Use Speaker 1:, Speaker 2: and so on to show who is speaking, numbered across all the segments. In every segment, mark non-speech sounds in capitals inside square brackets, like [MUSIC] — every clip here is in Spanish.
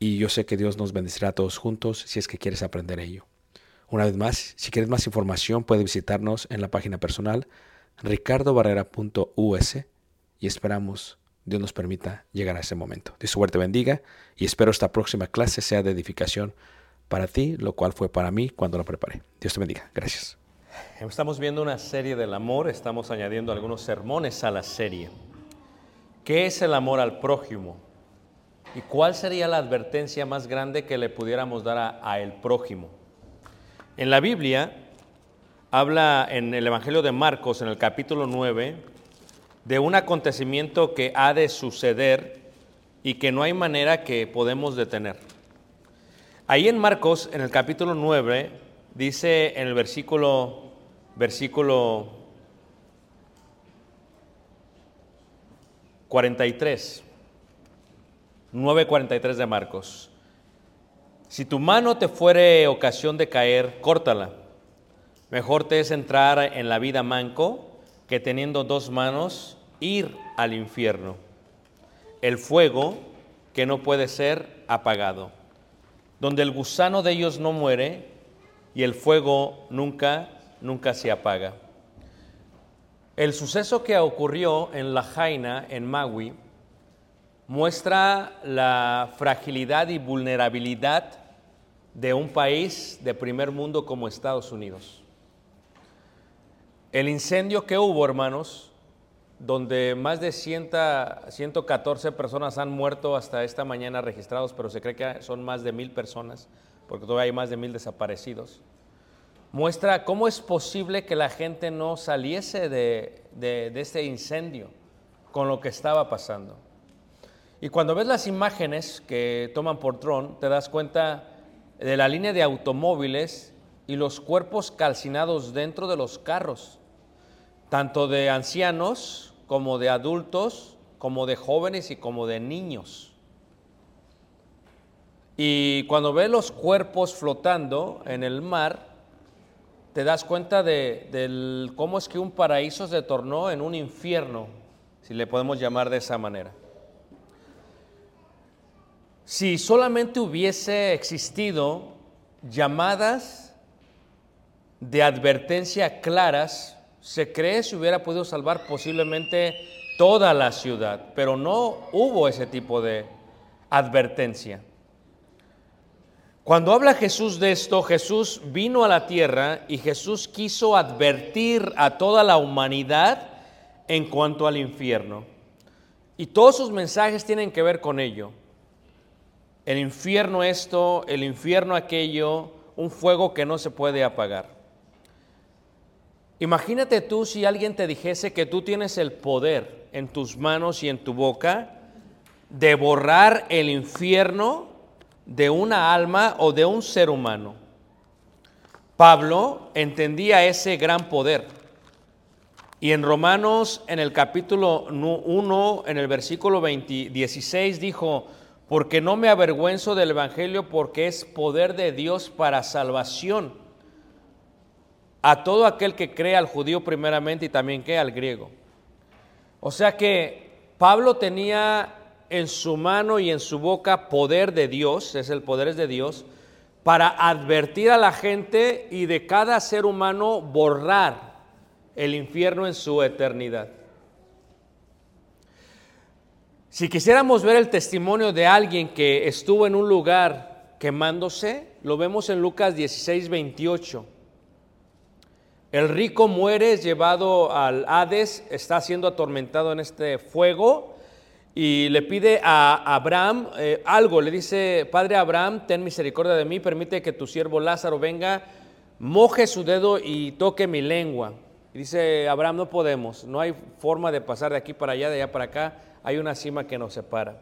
Speaker 1: y yo sé que Dios nos bendecirá a todos juntos si es que quieres aprender ello. Una vez más, si quieres más información, puedes visitarnos en la página personal ricardobarrera.us y esperamos Dios nos permita llegar a ese momento. Dios suerte bendiga y espero esta próxima clase sea de edificación para ti, lo cual fue para mí cuando la preparé. Dios te bendiga. Gracias.
Speaker 2: Estamos viendo una serie del amor, estamos añadiendo algunos sermones a la serie. ¿Qué es el amor al prójimo? ¿Y cuál sería la advertencia más grande que le pudiéramos dar a, el prójimo? En la Biblia habla en el Evangelio de Marcos, en el capítulo 9, de un acontecimiento que ha de suceder y que no hay manera que podemos detener. Ahí en Marcos, en el capítulo 9, dice en el versículo, versículo 43, 9.43 de Marcos. Si tu mano te fuere ocasión de caer, córtala. Mejor te es entrar en la vida manco que teniendo dos manos ir al infierno. El fuego que no puede ser apagado, donde el gusano de ellos no muere y el fuego nunca, nunca se apaga. El suceso que ocurrió en La Jaina, en Maui,
Speaker 1: muestra la fragilidad y vulnerabilidad de un país de primer mundo como Estados Unidos. El incendio que hubo, hermanos, donde más de 100 114 personas han muerto hasta esta mañana registrados, pero se cree que son más de mil personas, porque todavía hay más de mil desaparecidos, muestra cómo es posible que la gente no saliese de, de, de este incendio con lo que estaba pasando. Y cuando ves las imágenes que toman por dron, te das cuenta de la línea de automóviles y los cuerpos calcinados dentro de los carros, tanto de ancianos como de adultos, como de jóvenes y como de niños. Y cuando ves los cuerpos flotando en el mar, te das cuenta de, del cómo es que un paraíso se tornó en un infierno, si le podemos llamar de esa manera. Si solamente hubiese existido llamadas de advertencia claras, se cree se hubiera podido salvar posiblemente toda la ciudad, pero no hubo ese tipo de advertencia. Cuando habla Jesús de esto, Jesús vino a la tierra y Jesús quiso advertir a toda la humanidad en cuanto al infierno. Y todos sus mensajes tienen que ver con ello el infierno esto, el infierno aquello, un fuego que no se puede apagar. Imagínate tú si alguien te dijese que tú tienes el poder en tus manos y en tu boca de borrar el infierno de una alma o de un ser humano. Pablo entendía ese gran poder. Y en Romanos, en el capítulo 1, en el versículo 20, 16, dijo, porque no me avergüenzo del Evangelio porque es poder de Dios para salvación a todo aquel que cree al judío primeramente y también que al griego. O sea que Pablo tenía en su mano y en su boca poder de Dios, es el poder de Dios, para advertir a la gente y de cada ser humano borrar el infierno en su eternidad. Si quisiéramos ver el testimonio de alguien que estuvo en un lugar quemándose, lo vemos en Lucas 16, 28. El rico muere, llevado al Hades, está siendo atormentado en este fuego y le pide a Abraham eh, algo. Le dice, Padre Abraham, ten misericordia de mí, permite que tu siervo Lázaro venga, moje su dedo y toque mi lengua. Y dice Abraham, no podemos, no hay forma de pasar de aquí para allá, de allá para acá hay una cima que nos separa.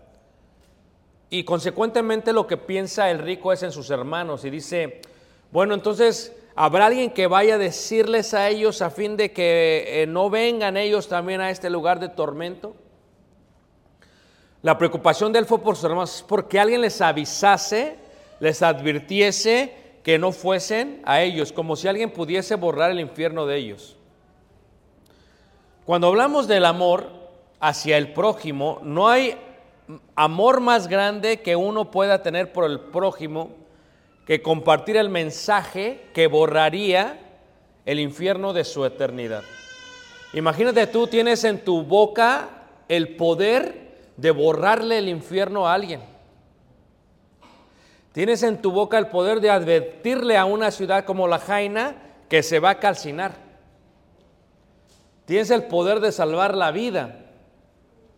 Speaker 1: Y consecuentemente lo que piensa el rico es en sus hermanos y dice, bueno, entonces habrá alguien que vaya a decirles a ellos a fin de que eh, no vengan ellos también a este lugar de tormento. La preocupación de él fue por sus hermanos, porque alguien les avisase, les advirtiese que no fuesen a ellos, como si alguien pudiese borrar el infierno de ellos. Cuando hablamos del amor, hacia el prójimo, no hay amor más grande que uno pueda tener por el prójimo que compartir el mensaje que borraría el infierno de su eternidad. Imagínate tú tienes en tu boca el poder de borrarle el infierno a alguien. Tienes en tu boca el poder de advertirle a una ciudad como la Jaina que se va a calcinar. Tienes el poder de salvar la vida.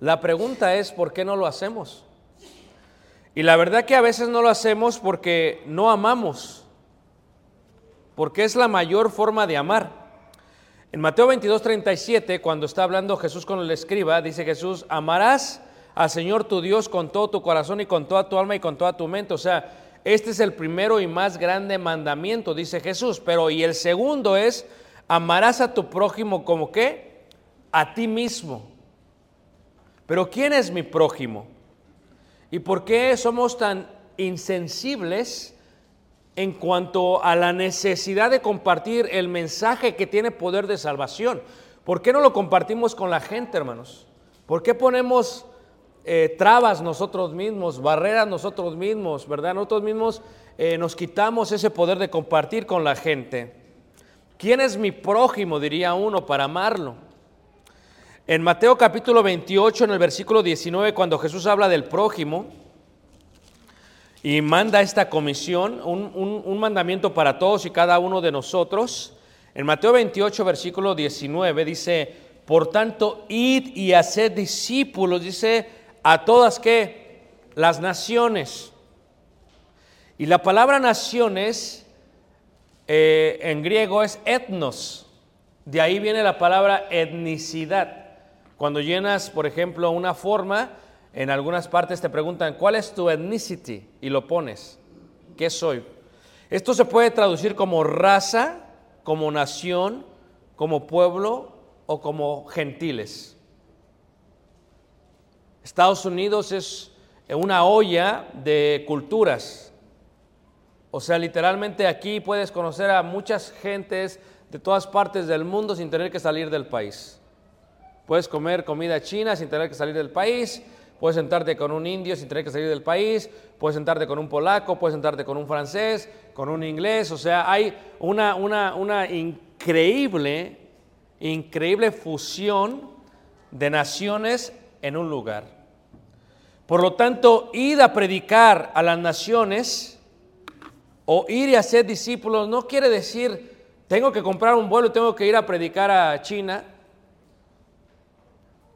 Speaker 1: La pregunta es, ¿por qué no lo hacemos? Y la verdad que a veces no lo hacemos porque no amamos, porque es la mayor forma de amar. En Mateo 22, 37, cuando está hablando Jesús con el escriba, dice Jesús, amarás al Señor tu Dios con todo tu corazón y con toda tu alma y con toda tu mente. O sea, este es el primero y más grande mandamiento, dice Jesús. Pero y el segundo es, amarás a tu prójimo como qué? A ti mismo. Pero ¿quién es mi prójimo? ¿Y por qué somos tan insensibles en cuanto a la necesidad de compartir el mensaje que tiene poder de salvación? ¿Por qué no lo compartimos con la gente, hermanos? ¿Por qué ponemos eh, trabas nosotros mismos, barreras nosotros mismos, verdad? Nosotros mismos eh, nos quitamos ese poder de compartir con la gente. ¿Quién es mi prójimo? Diría uno para amarlo. En Mateo capítulo 28, en el versículo 19, cuando Jesús habla del prójimo y manda esta comisión, un, mandamiento para todos y cada uno de nosotros, en Mateo 28, versículo 19, dice, por tanto, id y haced discípulos, dice, a todas que las naciones. Y la palabra naciones eh, en griego es etnos. De ahí viene la palabra etnicidad. Cuando llenas, por ejemplo, una forma, en algunas partes te preguntan, ¿cuál es tu ethnicity? Y lo pones. ¿Qué soy? Esto se puede traducir como raza, como nación, como pueblo o como gentiles. Estados Unidos es una olla de culturas. O sea, literalmente aquí puedes conocer a muchas gentes de todas partes del mundo sin tener que salir del país. Puedes comer comida china sin tener que salir del país. Puedes sentarte con un indio sin tener que salir del país. Puedes sentarte con un polaco, puedes sentarte con un francés, con un inglés. O sea, hay una, una, una increíble, increíble fusión de naciones en un lugar. Por lo tanto, id a predicar a las naciones o ir y hacer discípulos no quiere decir tengo que comprar un vuelo y tengo que ir a predicar a China.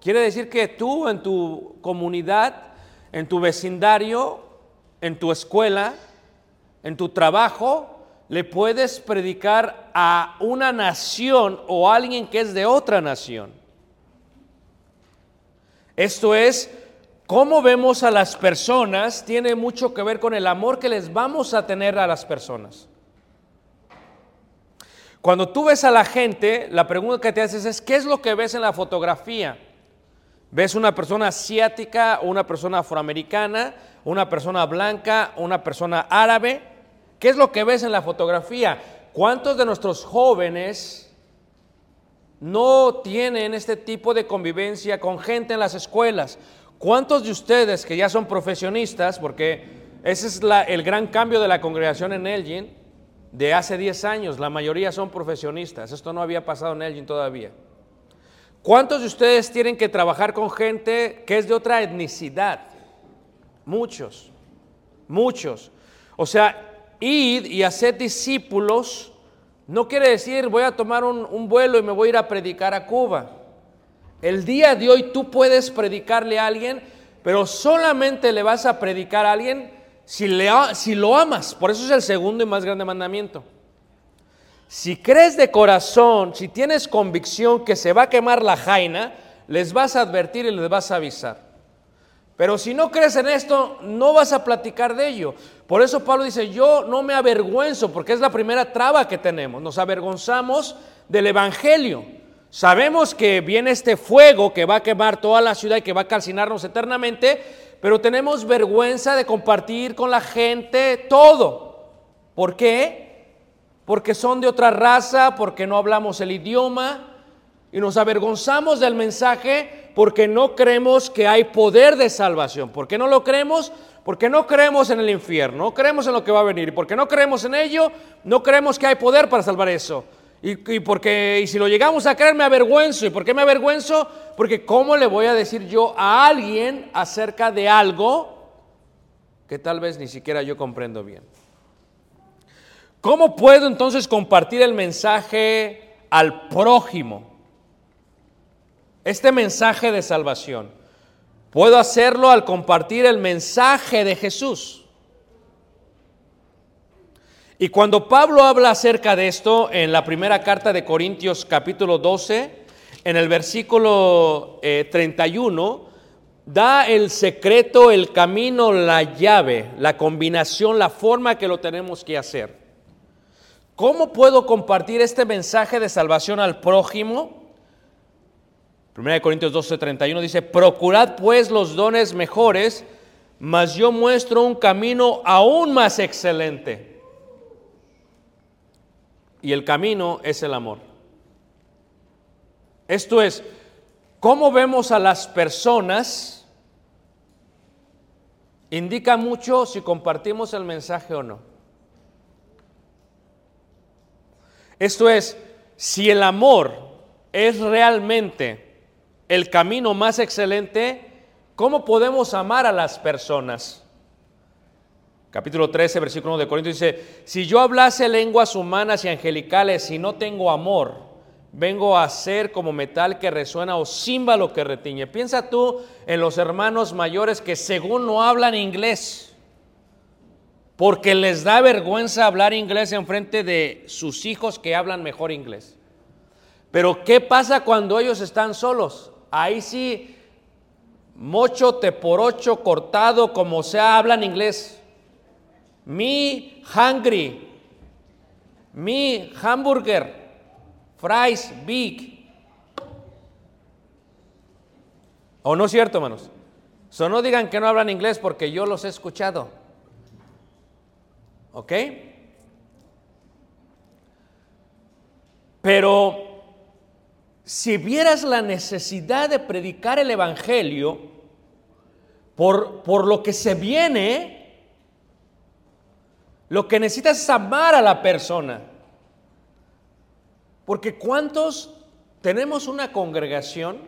Speaker 1: Quiere decir que tú en tu comunidad, en tu vecindario, en tu escuela, en tu trabajo, le puedes predicar a una nación o a alguien que es de otra nación. Esto es, cómo vemos a las personas tiene mucho que ver con el amor que les vamos a tener a las personas. Cuando tú ves a la gente, la pregunta que te haces es, ¿qué es lo que ves en la fotografía? ¿Ves una persona asiática, una persona afroamericana, una persona blanca, una persona árabe? ¿Qué es lo que ves en la fotografía? ¿Cuántos de nuestros jóvenes no tienen este tipo de convivencia con gente en las escuelas? ¿Cuántos de ustedes que ya son profesionistas, porque ese es el gran cambio de la congregación en Elgin, de hace 10 años, la mayoría son profesionistas, esto no había pasado en Elgin todavía. ¿Cuántos de ustedes tienen que trabajar con gente que es de otra etnicidad? Muchos, muchos. O sea, id y hacer discípulos no quiere decir voy a tomar un, un vuelo y me voy a ir a predicar a Cuba. El día de hoy tú puedes predicarle a alguien, pero solamente le vas a predicar a alguien si, le, si lo amas. Por eso es el segundo y más grande mandamiento. Si crees de corazón, si tienes convicción que se va a quemar la jaina, les vas a advertir y les vas a avisar. Pero si no crees en esto, no vas a platicar de ello. Por eso Pablo dice, yo no me avergüenzo, porque es la primera traba que tenemos. Nos avergonzamos del Evangelio. Sabemos que viene este fuego que va a quemar toda la ciudad y que va a calcinarnos eternamente, pero tenemos vergüenza de compartir con la gente todo. ¿Por qué? Porque son de otra raza, porque no hablamos el idioma y nos avergonzamos del mensaje porque no creemos que hay poder de salvación. ¿Por qué no lo creemos? Porque no creemos en el infierno, no creemos en lo que va a venir. Porque no creemos en ello, no creemos que hay poder para salvar eso. Y, y porque y si lo llegamos a creer me avergüenzo. ¿Y por qué me avergüenzo? Porque ¿cómo le voy a decir yo a alguien acerca de algo que tal vez ni siquiera yo comprendo bien? ¿Cómo puedo entonces compartir el mensaje al prójimo? Este mensaje de salvación. Puedo hacerlo al compartir el mensaje de Jesús. Y cuando Pablo habla acerca de esto en la primera carta de Corintios capítulo 12, en el versículo eh, 31, da el secreto, el camino, la llave, la combinación, la forma que lo tenemos que hacer. ¿Cómo puedo compartir este mensaje de salvación al prójimo? 1 Corintios 12, 31 dice, procurad pues los dones mejores, mas yo muestro un camino aún más excelente. Y el camino es el amor. Esto es, cómo vemos a las personas indica mucho si compartimos el mensaje o no. Esto es, si el amor es realmente el camino más excelente, ¿cómo podemos amar a las personas? Capítulo 13, versículo 1 de Corintios dice, si yo hablase lenguas humanas y angelicales y no tengo amor, vengo a ser como metal que resuena o címbalo que retiñe. Piensa tú en los hermanos mayores que según no hablan inglés, porque les da vergüenza hablar inglés en frente de sus hijos que hablan mejor inglés. Pero ¿qué pasa cuando ellos están solos? Ahí sí, mochote por ocho, cortado, como sea, hablan inglés. Me hungry. Me hamburger. Fries big. ¿O no es cierto, hermanos? So no digan que no hablan inglés porque yo los he escuchado. ¿Ok? Pero si vieras la necesidad de predicar el Evangelio por, por lo que se viene, lo que necesitas es amar a la persona. Porque ¿cuántos tenemos una congregación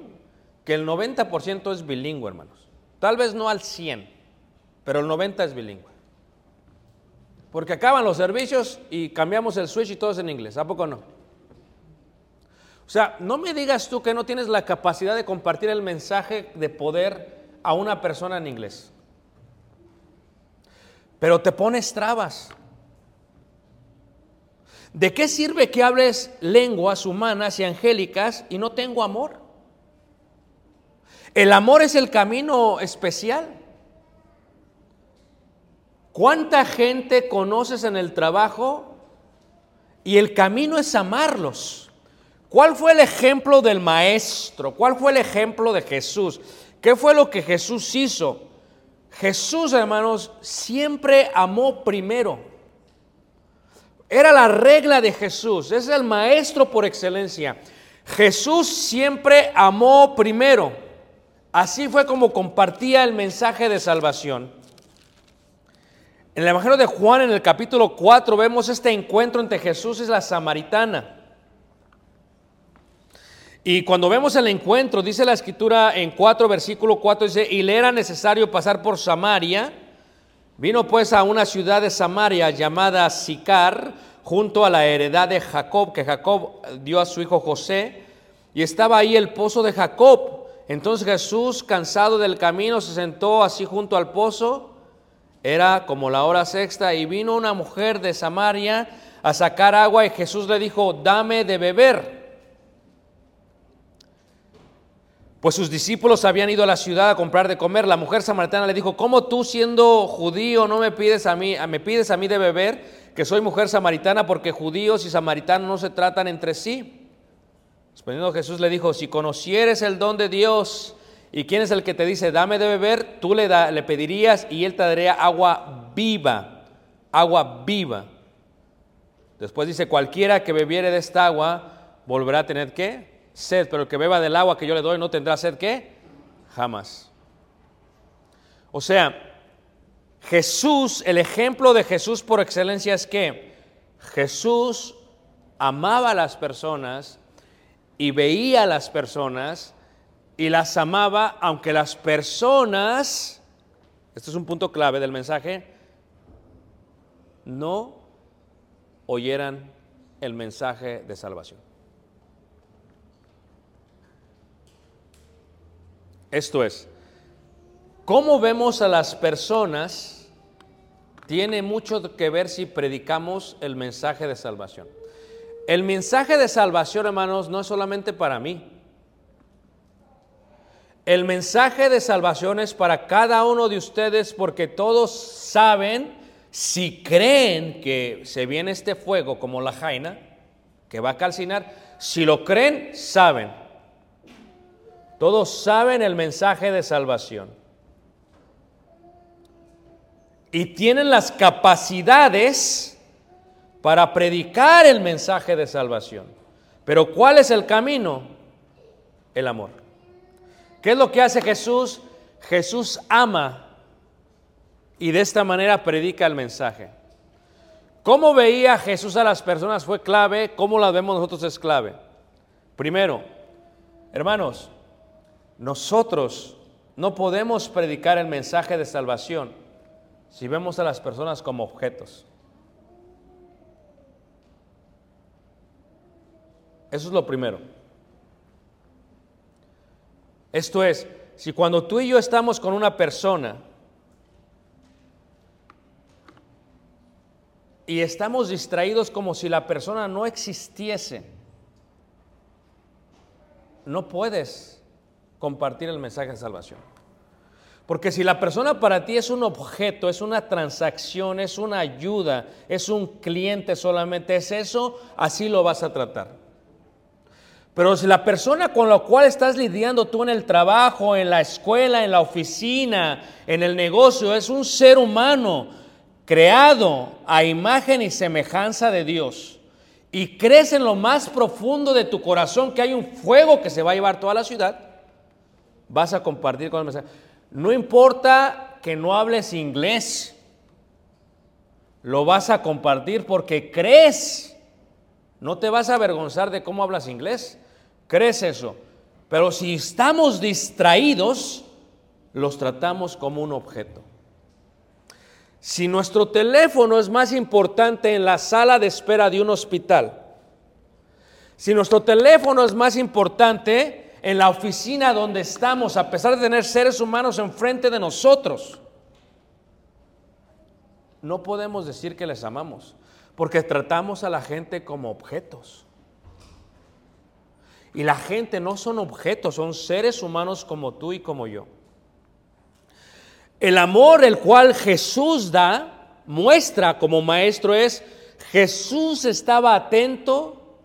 Speaker 1: que el 90% es bilingüe, hermanos? Tal vez no al 100, pero el 90 es bilingüe. Porque acaban los servicios y cambiamos el switch y todo es en inglés. ¿A poco no? O sea, no me digas tú que no tienes la capacidad de compartir el mensaje de poder a una persona en inglés. Pero te pones trabas. ¿De qué sirve que hables lenguas humanas y angélicas y no tengo amor? El amor es el camino especial. ¿Cuánta gente conoces en el trabajo y el camino es amarlos? ¿Cuál fue el ejemplo del maestro? ¿Cuál fue el ejemplo de Jesús? ¿Qué fue lo que Jesús hizo? Jesús, hermanos, siempre amó primero. Era la regla de Jesús, es el maestro por excelencia. Jesús siempre amó primero. Así fue como compartía el mensaje de salvación. En el Evangelio de Juan, en el capítulo 4, vemos este encuentro entre Jesús y la samaritana. Y cuando vemos el encuentro, dice la escritura en 4, versículo 4, dice, y le era necesario pasar por Samaria. Vino pues a una ciudad de Samaria llamada Sicar, junto a la heredad de Jacob, que Jacob dio a su hijo José, y estaba ahí el pozo de Jacob. Entonces Jesús, cansado del camino, se sentó así junto al pozo. Era como la hora sexta y vino una mujer de Samaria a sacar agua y Jesús le dijo, dame de beber. Pues sus discípulos habían ido a la ciudad a comprar de comer. La mujer samaritana le dijo, ¿cómo tú siendo judío no me pides a mí, me pides a mí de beber, que soy mujer samaritana, porque judíos y samaritanos no se tratan entre sí? Respondiendo Jesús le dijo, si conocieres el don de Dios y quién es el que te dice, dame de beber, tú le, da, le pedirías y él te daría agua viva, agua viva. Después dice, cualquiera que bebiere de esta agua volverá a tener qué? Sed, pero el que beba del agua que yo le doy no tendrá sed qué? Jamás. O sea, Jesús, el ejemplo de Jesús por excelencia es que Jesús amaba a las personas y veía a las personas y las amaba aunque las personas, este es un punto clave del mensaje, no oyeran el mensaje de salvación. Esto es, cómo vemos a las personas tiene mucho que ver si predicamos el mensaje de salvación. El mensaje de salvación, hermanos, no es solamente para mí. El mensaje de salvación es para cada uno de ustedes porque todos saben, si creen que se viene este fuego como la jaina, que va a calcinar, si lo creen, saben. Todos saben el mensaje de salvación. Y tienen las capacidades para predicar el mensaje de salvación. Pero ¿cuál es el camino? El amor. ¿Qué es lo que hace Jesús? Jesús ama y de esta manera predica el mensaje. ¿Cómo veía Jesús a las personas fue clave? ¿Cómo las vemos nosotros es clave? Primero, hermanos, nosotros no podemos predicar el mensaje de salvación si vemos a las personas como objetos. Eso es lo primero. Esto es, si cuando tú y yo estamos con una persona y estamos distraídos como si la persona no existiese, no puedes compartir el mensaje de salvación. Porque si la persona para ti es un objeto, es una transacción, es una ayuda, es un cliente solamente, es eso, así lo vas a tratar. Pero si la persona con la cual estás lidiando tú en el trabajo, en la escuela, en la oficina, en el negocio, es un ser humano creado a imagen y semejanza de Dios, y crees en lo más profundo de tu corazón que hay un fuego que se va a llevar toda la ciudad, vas a compartir con el mensaje. No importa que no hables inglés, lo vas a compartir porque crees. No te vas a avergonzar de cómo hablas inglés, crees eso. Pero si estamos distraídos, los tratamos como un objeto. Si nuestro teléfono es más importante en la sala de espera de un hospital, si nuestro teléfono es más importante en la oficina donde estamos, a pesar de tener seres humanos enfrente de nosotros, no podemos decir que les amamos, porque tratamos a la gente como objetos. Y la gente no son objetos, son seres humanos como tú y como yo. El amor el cual Jesús da, muestra como maestro es, Jesús estaba atento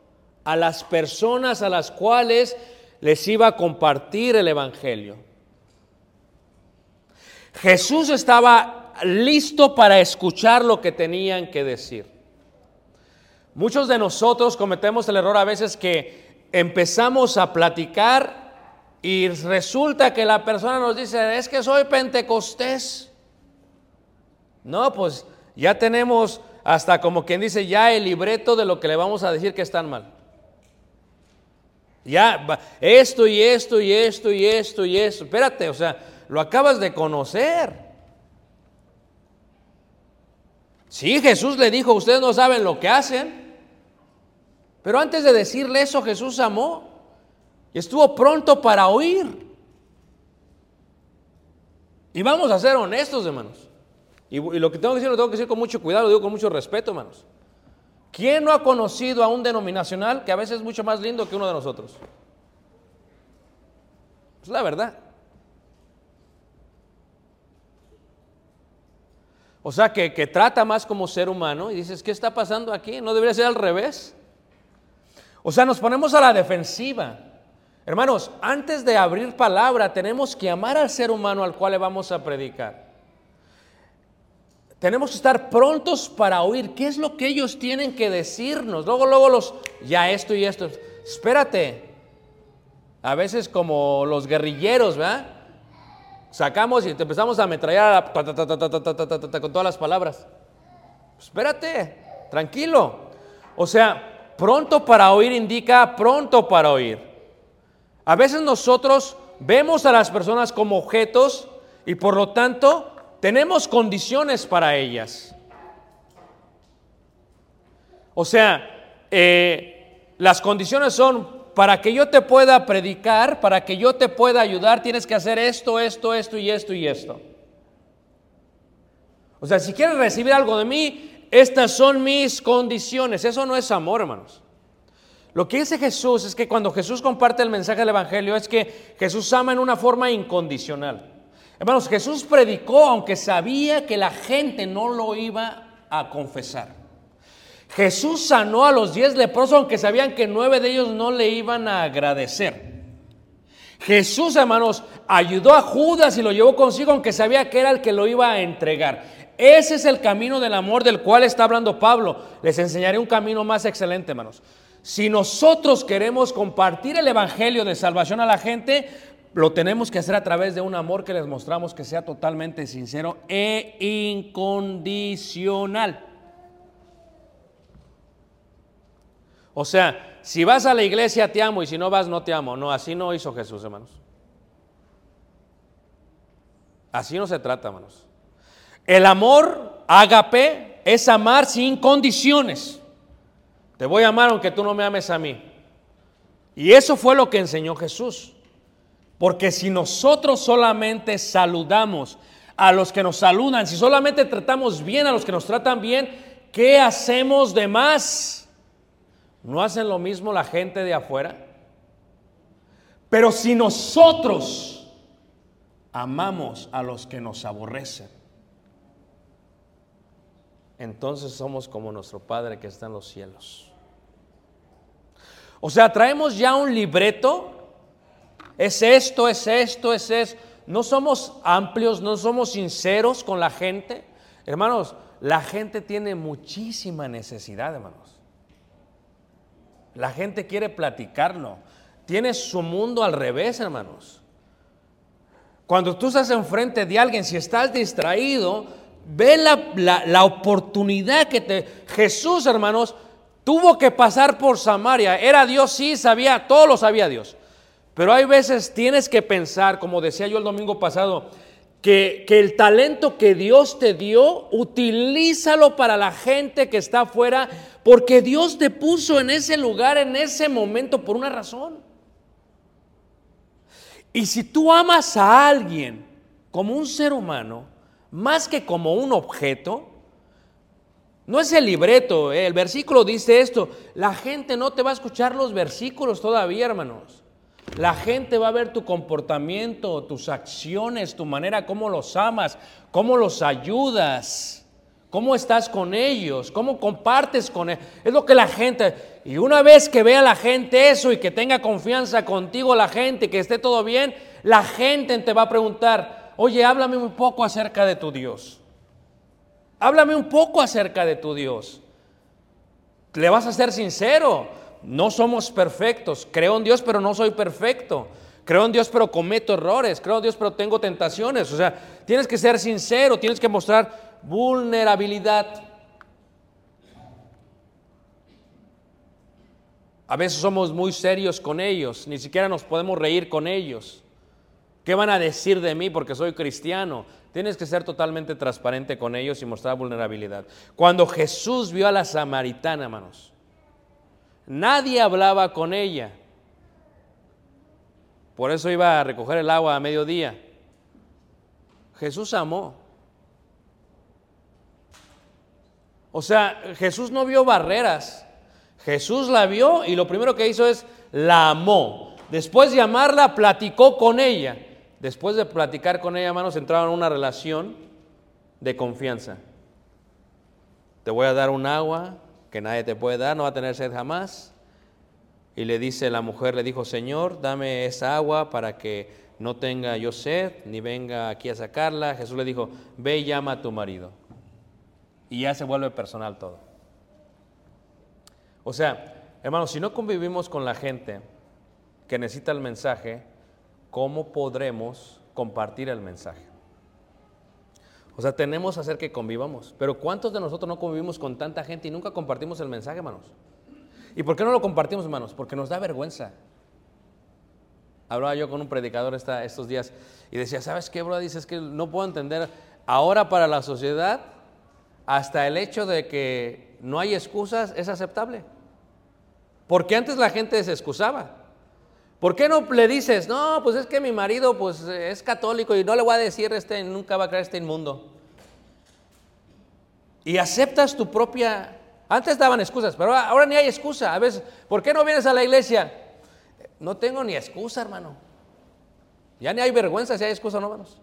Speaker 1: a las personas a las cuales les iba a compartir el Evangelio. Jesús estaba listo para escuchar lo que tenían que decir. Muchos de nosotros cometemos el error a veces que empezamos a platicar y resulta que la persona nos dice, es que soy pentecostés. No, pues ya tenemos hasta como quien dice ya el libreto de lo que le vamos a decir que están mal. Ya, esto y esto y esto y esto y esto. Espérate, o sea, lo acabas de conocer. Sí, Jesús le dijo, ustedes no saben lo que hacen. Pero antes de decirle eso, Jesús amó y estuvo pronto para oír. Y vamos a ser honestos, hermanos. Y, y, lo que tengo que decir lo tengo que decir con mucho cuidado, lo digo con mucho respeto, hermanos. ¿Quién no ha conocido a un denominacional que a veces es mucho más lindo que uno de nosotros? Es la verdad. O sea, que, que, trata más como ser humano y dices, ¿qué está pasando aquí? ¿No debería ser al revés? O sea, nos ponemos a la defensiva. Hermanos, antes de abrir palabra, tenemos que amar al ser humano al cual le vamos a predicar. Tenemos que estar prontos para oír qué es lo que ellos tienen que decirnos. Luego, luego los, ya esto y esto. Espérate. A veces como los guerrilleros, ¿verdad? Sacamos y te empezamos a ametrallar con todas las palabras. Espérate, tranquilo. O sea, pronto para oír indica pronto para oír. A veces nosotros vemos a las personas como objetos y por lo tanto tenemos condiciones para ellas. O sea, eh, las condiciones son para que yo te pueda predicar, para que yo te pueda ayudar, tienes que hacer esto, esto, esto y esto y esto. O sea, si quieres recibir algo de mí, estas son mis condiciones. Eso no es amor, hermanos. Lo que dice Jesús es que cuando Jesús comparte el mensaje del Evangelio es que Jesús ama en una forma incondicional. Hermanos, Jesús predicó aunque sabía que la gente no lo iba a confesar. Jesús sanó a los diez leprosos aunque sabían que nueve de ellos no le iban a agradecer. Jesús, hermanos, ayudó a Judas y lo llevó consigo aunque sabía que era el que lo iba a entregar. Ese es el camino del amor del cual está hablando Pablo. Les enseñaré un camino más excelente, hermanos. Si nosotros queremos compartir el Evangelio de salvación a la gente, lo tenemos que hacer a través de un amor que les mostramos que sea totalmente sincero e incondicional. O sea, si vas a la iglesia te amo y si no vas no te amo. No, así no hizo Jesús, hermanos. Así no se trata, hermanos. El amor agape es amar sin condiciones. Te voy a amar aunque tú no me ames a mí. Y eso fue lo que enseñó Jesús. Porque si nosotros solamente saludamos a los que nos saludan, si solamente tratamos bien a los que nos tratan bien, ¿qué hacemos de más? ¿No hacen lo mismo la gente de afuera? Pero si nosotros amamos a los que nos aborrecen, entonces somos como nuestro Padre que está en los cielos. O sea, traemos ya un libreto, es esto, es esto, es esto. No somos amplios, no somos sinceros con la gente. Hermanos, la gente tiene muchísima necesidad, hermanos. La gente quiere platicarlo. Tiene su mundo al revés, hermanos. Cuando tú estás enfrente de alguien, si estás distraído, ve la, la, oportunidad que te... Jesús, hermanos, tuvo que pasar por Samaria. Era Dios, sí, sabía, todo lo sabía Dios. Pero hay veces tienes que pensar, como decía yo el domingo pasado, que, que, el talento que Dios te dio, utilízalo para la gente que está afuera, porque Dios te puso en ese lugar, en ese momento, por una razón. Y si tú amas a alguien como un ser humano, más que como un objeto, no es el libreto, ¿eh? el versículo dice esto, la gente no te va a escuchar los versículos todavía, hermanos. La gente va a ver tu comportamiento, tus acciones, tu manera, cómo los amas, cómo los ayudas, cómo estás con ellos, cómo compartes con ellos. Es lo que la gente, y una vez que vea la gente eso y que tenga confianza contigo la gente, que esté todo bien, la gente te va a preguntar, oye, háblame un poco acerca de tu Dios. Háblame un poco acerca de tu Dios. Le vas a ser sincero no somos perfectos. Creo en Dios, pero no soy perfecto. Creo en Dios, pero cometo errores. Creo en Dios, pero tengo tentaciones. O sea, tienes que ser sincero, tienes que mostrar vulnerabilidad. A veces somos muy serios con ellos, ni siquiera nos podemos reír con ellos. ¿Qué van a decir de mí porque soy cristiano? Tienes que ser totalmente transparente con ellos y mostrar vulnerabilidad. Cuando Jesús vio a la samaritana, hermanos, Nadie hablaba con ella. Por eso iba a recoger el agua a mediodía. Jesús amó. O sea, Jesús no vio barreras. Jesús la vio y lo primero que hizo es la amó. Después de amarla, platicó con ella. Después de platicar con ella, hermanos, entraron en una relación de confianza. Te voy a dar un agua, que nadie te puede dar, no va a tener sed jamás. Y le dice la mujer, le dijo, Señor, dame esa agua para que no tenga yo sed, ni venga aquí a sacarla. Jesús le dijo, ve y llama a tu marido. Y ya se vuelve personal todo. O sea, hermanos, si no convivimos con la gente que necesita el mensaje, ¿cómo podremos compartir el mensaje? O sea, tenemos que hacer que convivamos. Pero ¿cuántos de nosotros no convivimos con tanta gente y nunca compartimos el mensaje, hermanos? ¿Y por qué no lo compartimos, hermanos? Porque nos da vergüenza. Hablaba yo con un predicador estos días y decía, ¿sabes qué, bro? Dices que no puedo entender. Ahora para la sociedad, hasta el hecho de que no hay excusas es aceptable. Porque antes la gente se excusaba. ¿Por qué no le dices, no, pues es que mi marido pues, es católico y no le voy a decir, este, nunca va a creer este inmundo? Y aceptas tu propia... Antes daban excusas, pero ahora ni hay excusa. A veces, ¿por qué no vienes a la iglesia? No tengo ni excusa, hermano. Ya ni hay vergüenza si hay excusa no, hermanos.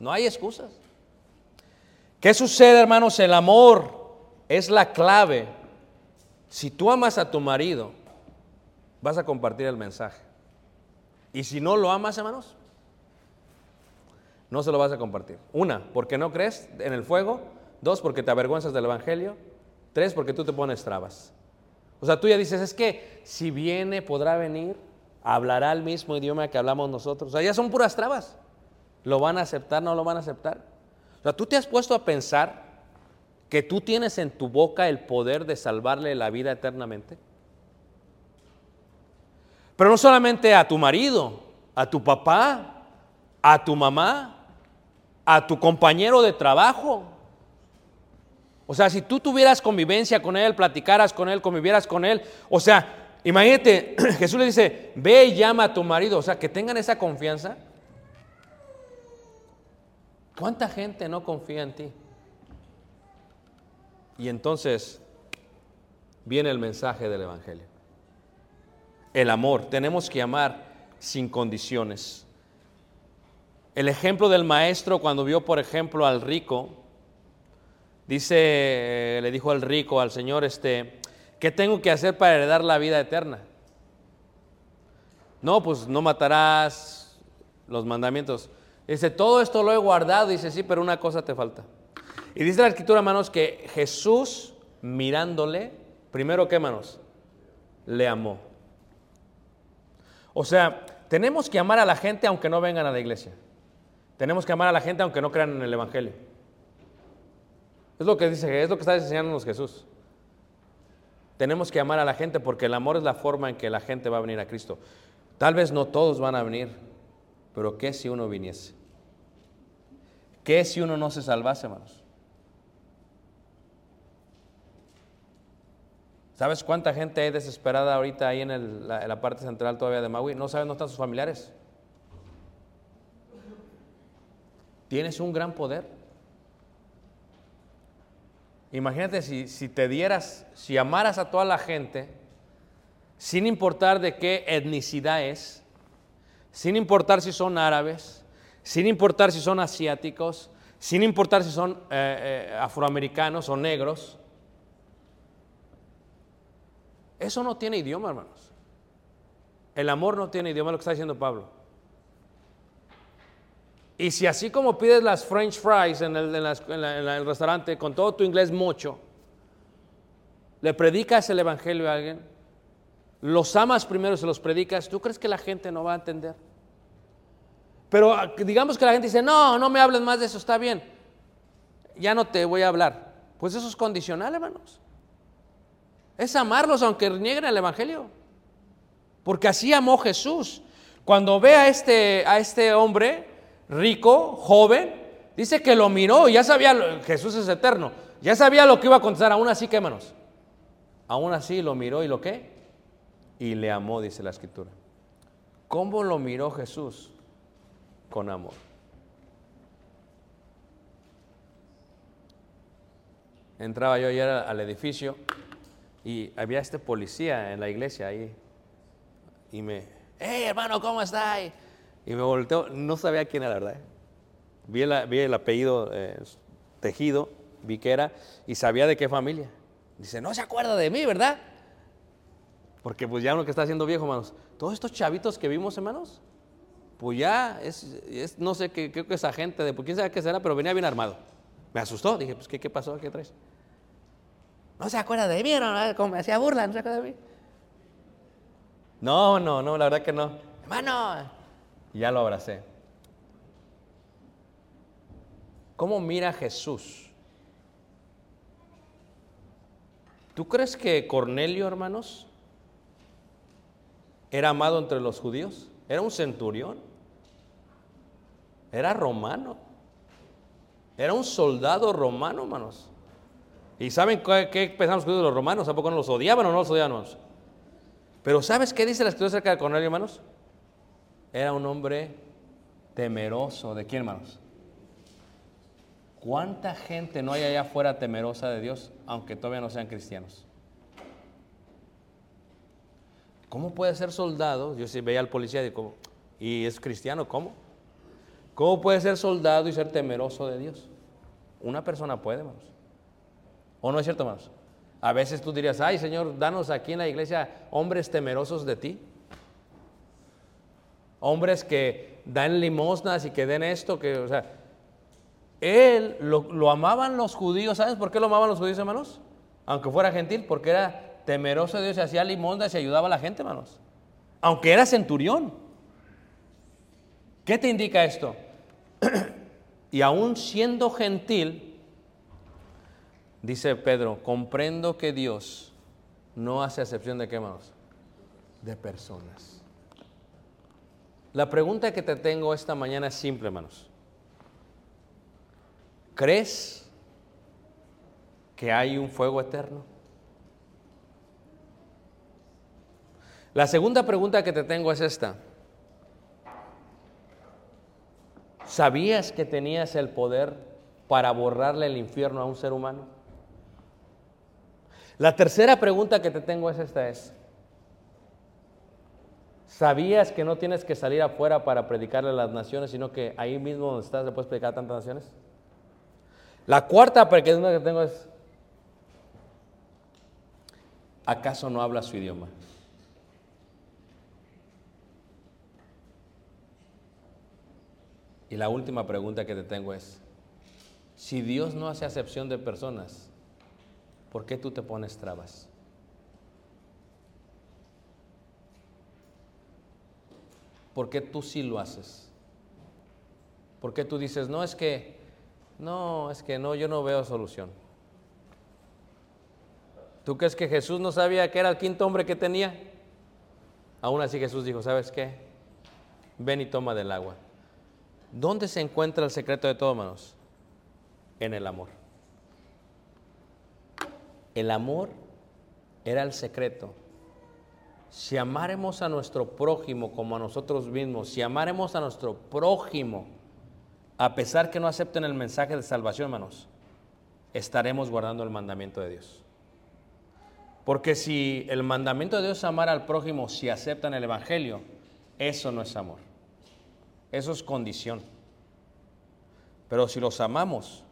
Speaker 1: No hay excusas. ¿Qué sucede, hermanos? El amor es la clave. Si tú amas a tu marido, vas a compartir el mensaje. Y si no lo amas, hermanos, no se lo vas a compartir. Una, porque no crees en el fuego. Dos, porque te avergüenzas del Evangelio. Tres, porque tú te pones trabas. O sea, tú ya dices, es que si viene, podrá venir, hablará el mismo idioma que hablamos nosotros. O sea, ya son puras trabas. ¿Lo van a aceptar? ¿No lo van a aceptar? O sea, tú te has puesto a pensar que tú tienes en tu boca el poder de salvarle la vida eternamente. Pero no solamente a tu marido, a tu papá, a tu mamá. a tu compañero de trabajo. O sea, si tú tuvieras convivencia con él, platicaras con él, convivieras con él, o sea, imagínate, [CLEARS THROAT] Jesús le dice, ve y llama a tu marido, o sea, que tengan esa confianza. ¿Cuánta gente no confía en ti? Y entonces viene el mensaje del Evangelio. El amor, tenemos que amar sin condiciones. El ejemplo del maestro cuando vio, por ejemplo, al rico, dice, le dijo al rico, al Señor, este, ¿qué tengo que hacer para heredar la vida eterna? No, pues no matarás los mandamientos. Dice, todo esto lo he guardado. Dice, sí, pero una cosa te falta. Y dice la escritura, hermanos, que Jesús mirándole, primero qué, hermanos, le amó. O sea, tenemos que amar a la gente aunque no vengan a la iglesia. Tenemos que amar a la gente aunque no crean en el Evangelio. Es lo que dice, es lo que está enseñándonos Jesús. Tenemos que amar a la gente porque el amor es la forma en que la gente va a venir a Cristo. Tal vez no todos van a venir, pero ¿qué si uno viniese? ¿Qué si uno no se salvase, hermanos? ¿Sabes cuánta gente hay desesperada ahorita ahí en, el, la, parte central todavía de Maui? No saben dónde están sus familiares. Tienes un gran poder. Imagínate si, si te dieras, si amaras a toda la gente, sin importar de qué etnicidad es, sin importar si son árabes, sin importar si son asiáticos, sin importar si son eh, eh, afroamericanos o negros, eso no tiene idioma, hermanos. El amor no tiene idioma, lo que está diciendo Pablo. Y si así como pides las French fries en el, restaurante con todo tu inglés mocho, le predicas el evangelio a alguien, los amas primero se los predicas, ¿tú crees que la gente no va a entender? Pero ah, digamos que la gente dice, no, no me hables más de eso, está bien, ya no te voy a hablar. Pues eso es condicional, hermanos. Es amarlos aunque nieguen el Evangelio. Porque así amó Jesús. Cuando ve a este, a este hombre rico, joven, dice que lo miró, ya sabía, Jesús es eterno, ya sabía lo que iba a contestar, aún así, ¿qué hermanos? Aún así lo miró y lo qué? Y le amó, dice la escritura. ¿Cómo lo miró Jesús? Con amor. Entraba yo ayer al edificio y había este policía en la iglesia ahí. Y me, hey hermano, ¿cómo está? Y me volteó, no sabía quién era, la ¿verdad? Vi el, apellido eh, Tejido, vi que era, y sabía de qué familia. Dice, no se acuerda de mí, ¿verdad? Porque pues ya uno que está haciendo viejo, hermanos. Todos estos chavitos que vimos, hermanos, pues ya es, es- no sé qué, creo que es agente de, pues quién sabe qué será, pero venía bien armado. Me asustó, dije, pues ¿qué, qué pasó? ¿Qué traes? No se acuerda de mí, no, como me hacía burla, no se acuerda de mí. No, no, no, la verdad que no. Hermano, y ya lo abracé. ¿Cómo mira Jesús? ¿Tú crees que Cornelio, hermanos, era amado entre los judíos? Era un centurión. Era romano. Era un soldado romano, hermanos. ¿Y saben qué, los judíos de los romanos? ¿A poco no los odiaban o no los odiaban? Pero ¿sabes qué dice la escritura acerca de Cornelio, hermanos? Era un hombre temeroso. ¿De quién, hermanos? ¿Cuánta gente no hay allá afuera temerosa de Dios, aunque todavía no sean cristianos? ¿Cómo puede ser soldado? Yo sí veía al policía y digo, ¿y es cristiano? ¿Cómo? ¿Cómo puede ser soldado y ser temeroso de Dios? Una persona puede, hermanos. ¿O no es cierto, hermanos? A veces tú dirías, ay Señor, danos aquí en la iglesia hombres temerosos de ti. Hombres que dan limosnas y que den esto, que, o sea, él lo, amaban los judíos, ¿sabes por qué lo amaban los judíos, hermanos? Aunque fuera gentil, porque era temeroso de Dios y hacía limosnas y ayudaba a la gente, hermanos. Aunque era centurión. ¿Qué te indica esto? [CLEARS THROAT] y aún siendo gentil, dice Pedro, comprendo que Dios no hace excepción de qué, hermanos? De personas. La pregunta que te tengo esta mañana es simple, hermanos. ¿Crees que hay un fuego eterno? La segunda pregunta que te tengo es esta. ¿Sabías que tenías el poder para borrarle el infierno a un ser humano? La tercera pregunta que te tengo es esta es, ¿sabías que no tienes que salir afuera para predicarle a las naciones, sino que ahí mismo donde estás le puedes predicar a tantas naciones? La cuarta pregunta que tengo es, ¿acaso no habla su idioma? Y la última pregunta que te tengo es, si Dios no hace acepción de personas, ¿por qué tú te pones trabas? ¿Por qué tú sí lo haces? ¿Por qué tú dices, no, es que, no, es que no, yo no veo solución? ¿Tú crees que Jesús no sabía que era el quinto hombre que tenía? Aún así Jesús dijo, ¿sabes qué? Ven y toma del agua. ¿Dónde se encuentra el secreto de todo, hermanos? En el amor. El amor era el secreto. Si amáremos a nuestro prójimo como a nosotros mismos, si amáremos a nuestro prójimo, a pesar que no acepten el mensaje de salvación, hermanos, estaremos guardando el mandamiento de Dios. Porque si el mandamiento de Dios es amar al prójimo, si aceptan el Evangelio, eso no es amor. Eso es condición. Pero si los amamos,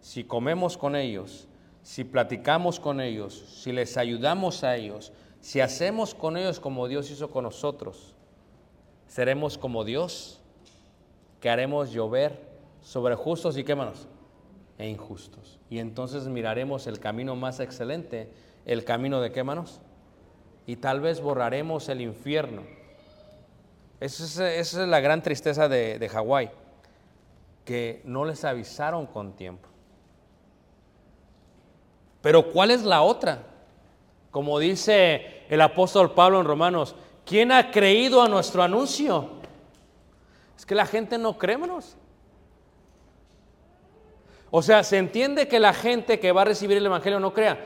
Speaker 1: si comemos con ellos, si platicamos con ellos, si les ayudamos a ellos, si hacemos con ellos como Dios hizo con nosotros, seremos como Dios, que haremos llover sobre justos y qué manos e injustos. Y entonces miraremos el camino más excelente, el camino de qué manos, y tal vez borraremos el infierno. Esa es, la gran tristeza de Hawái, que no les avisaron con tiempo. Pero ¿cuál es la otra? Como dice el apóstol Pablo en Romanos, ¿quién ha creído a nuestro anuncio? Es que la gente no cree, hermanos. O sea, se entiende que la gente que va a recibir el Evangelio no crea,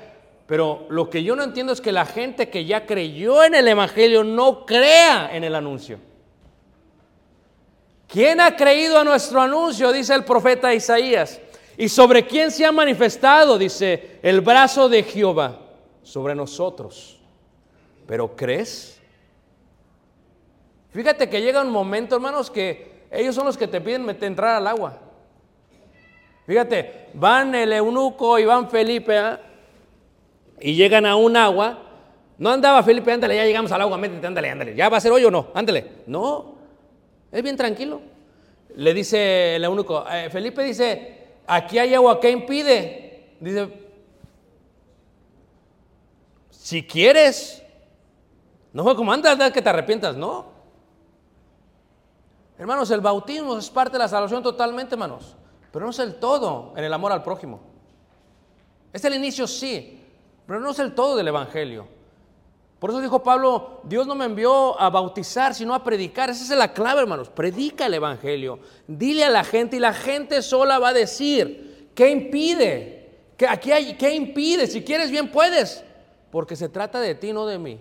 Speaker 1: pero lo que yo no entiendo es que la gente que ya creyó en el Evangelio no crea en el anuncio. ¿Quién ha creído a nuestro anuncio? Dice el profeta Isaías. ¿Y sobre quién se ha manifestado? Dice el brazo de Jehová sobre nosotros. ¿Pero crees? Fíjate que llega un momento, hermanos, que ellos son los que te piden entrar al agua. Fíjate, van el eunuco y van Felipe ¿ah? y llegan a un agua. No andaba Felipe, ándale, ya llegamos al agua, métete, ándale, ándale. ¿Ya va a ser hoy o no? Ándale. No, es bien tranquilo. Le dice el eunuco, eh, Felipe dice, aquí hay agua, ¿qué impide? Dice, si quieres, no fue como antes que te arrepientas, no. Hermanos, el bautismo es parte de la salvación totalmente, hermanos, pero no es el todo en el amor al prójimo. Es el inicio, sí, pero no es el todo del Evangelio. Por eso dijo Pablo, Dios no me envió a bautizar, sino a predicar. Esa es la clave, hermanos. Predica el Evangelio. Dile a la gente y la gente sola va a decir, ¿qué impide? ¿Qué, aquí hay, ¿Qué impide? Si quieres bien puedes, porque se trata de ti, no de mí.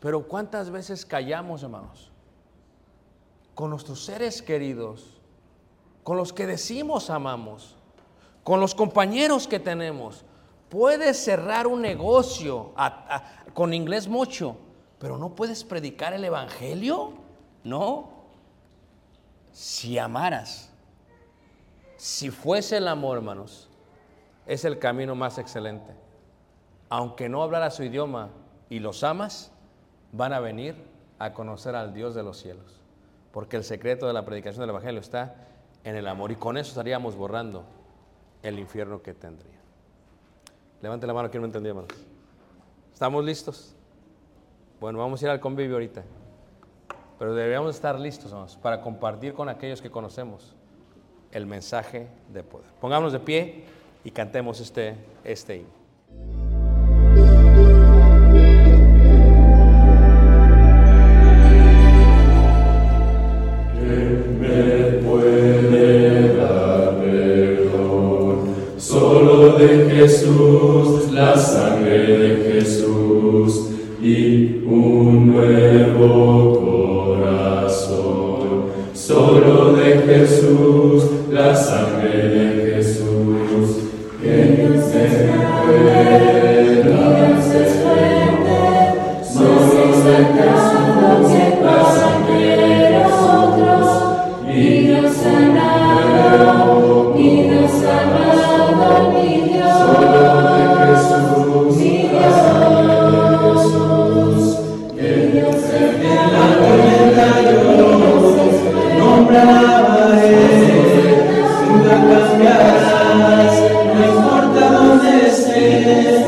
Speaker 1: Pero ¿cuántas veces callamos, hermanos? Con nuestros seres queridos, con los que decimos amamos, con los compañeros que tenemos. Puedes cerrar un negocio con inglés mucho, pero no puedes predicar el Evangelio. No. Si amaras, si fuese el amor, hermanos, es el camino más excelente. Aunque no hablara su idioma y los amas, van a venir a conocer al Dios de los cielos. Porque el secreto de la predicación del Evangelio está en el amor. Y con eso estaríamos borrando el infierno que tendría. Levante la mano, quien no entendió, hermanos. ¿Estamos listos? Bueno, vamos a ir al convivio ahorita. Pero deberíamos estar listos, hermanos, para compartir con aquellos que conocemos el mensaje de poder. Pongámonos de pie y cantemos este, este himno.
Speaker 3: Dónde